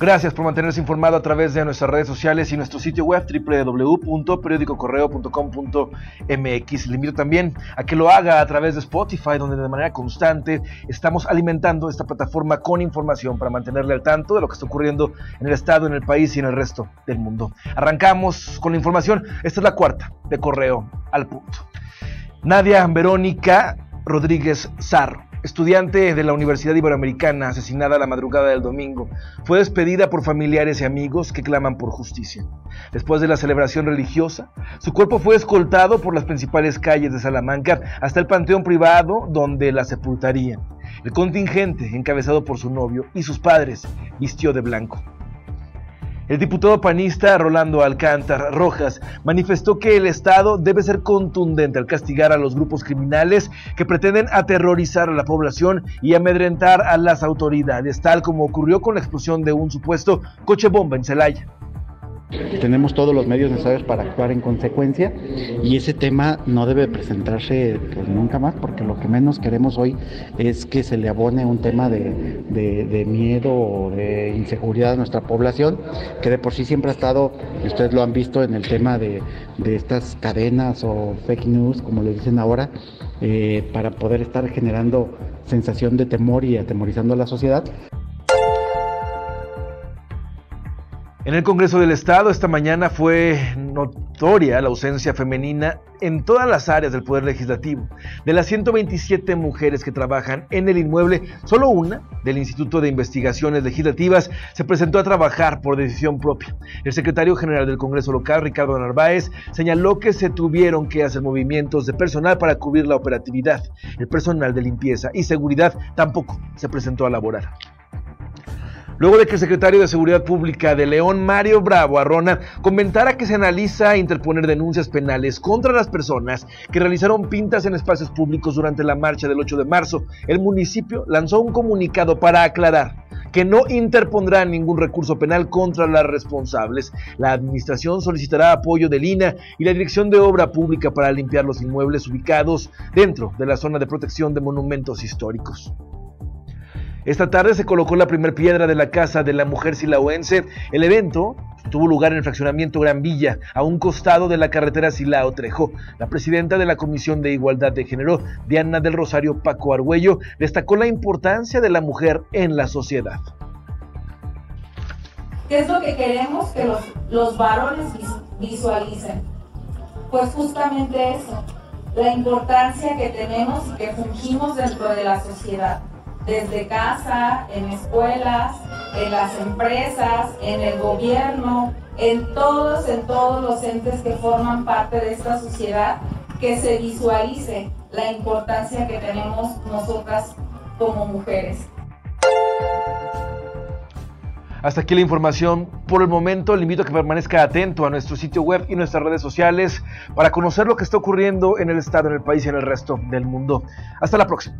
Gracias por mantenerse informado a través de nuestras redes sociales y nuestro sitio web www.periodicocorreo.com.mx. Le invito también a que lo haga a través de Spotify, donde de manera constante estamos alimentando esta plataforma con información para mantenerle al tanto de lo que está ocurriendo en el estado, en el país y en el resto del mundo. Arrancamos con la información. Esta es la cuarta de Correo al Punto. Nadia Verónica Rodríguez Zarro estudiante de la Universidad Iberoamericana asesinada la madrugada del domingo, fue despedida por familiares y amigos que claman por justicia. Después de la celebración religiosa, su cuerpo fue escoltado por las principales calles de Salamanca hasta el panteón privado donde la sepultarían. El contingente, encabezado por su novio y sus padres, vistió de blanco. El diputado panista Rolando Alcántar Rojas manifestó que el Estado debe ser contundente al castigar a los grupos criminales que pretenden aterrorizar a la población y amedrentar a las autoridades, tal como ocurrió con la explosión de un supuesto coche bomba en Celaya. Tenemos todos los medios necesarios para actuar en consecuencia y ese tema no debe presentarse pues, nunca más porque lo que menos queremos hoy es que se le abone un tema de, miedo o de inseguridad a nuestra población que de por sí siempre ha estado, ustedes lo han visto en el tema de, estas cadenas o fake news como le dicen ahora, eh, para poder estar generando sensación de temor y atemorizando a la sociedad. En el Congreso del Estado esta mañana fue notoria la ausencia femenina en todas las áreas del Poder Legislativo. De las 127 mujeres que trabajan en el inmueble, solo una, del Instituto de Investigaciones Legislativas, se presentó a trabajar por decisión propia. El secretario general del Congreso local, Ricardo Narváez, señaló que se tuvieron que hacer movimientos de personal para cubrir la operatividad. El personal de limpieza y seguridad tampoco se presentó a laborar luego de que el secretario de Seguridad Pública de León, Mario Bravo Arrona, comentara que se analiza interponer denuncias penales contra las personas que realizaron pintas en espacios públicos durante la marcha del 8 de marzo, el municipio lanzó un comunicado para aclarar que no interpondrá ningún recurso penal contra las responsables. La administración solicitará apoyo de Lina y la Dirección de Obra Pública para limpiar los inmuebles ubicados dentro de la zona de protección de monumentos históricos. Esta tarde se colocó la primera piedra de la Casa de la Mujer Silaoense. El evento tuvo lugar en el fraccionamiento Gran Villa, a un costado de la carretera Silao Trejo. La presidenta de la Comisión de Igualdad de Género, Diana del Rosario Paco Argüello, destacó la importancia de la mujer en la sociedad. ¿Qué es lo que queremos que los, los varones visualicen? Pues justamente eso, la importancia que tenemos y que fungimos dentro de la sociedad desde casa, en escuelas, en las empresas, en el gobierno, en todos, en todos los entes que forman parte de esta sociedad, que se visualice la importancia que tenemos nosotras como mujeres. Hasta aquí la información. Por el momento le invito a que permanezca atento a nuestro sitio web y nuestras redes sociales para conocer lo que está ocurriendo en el Estado, en el país y en el resto del mundo. Hasta la próxima.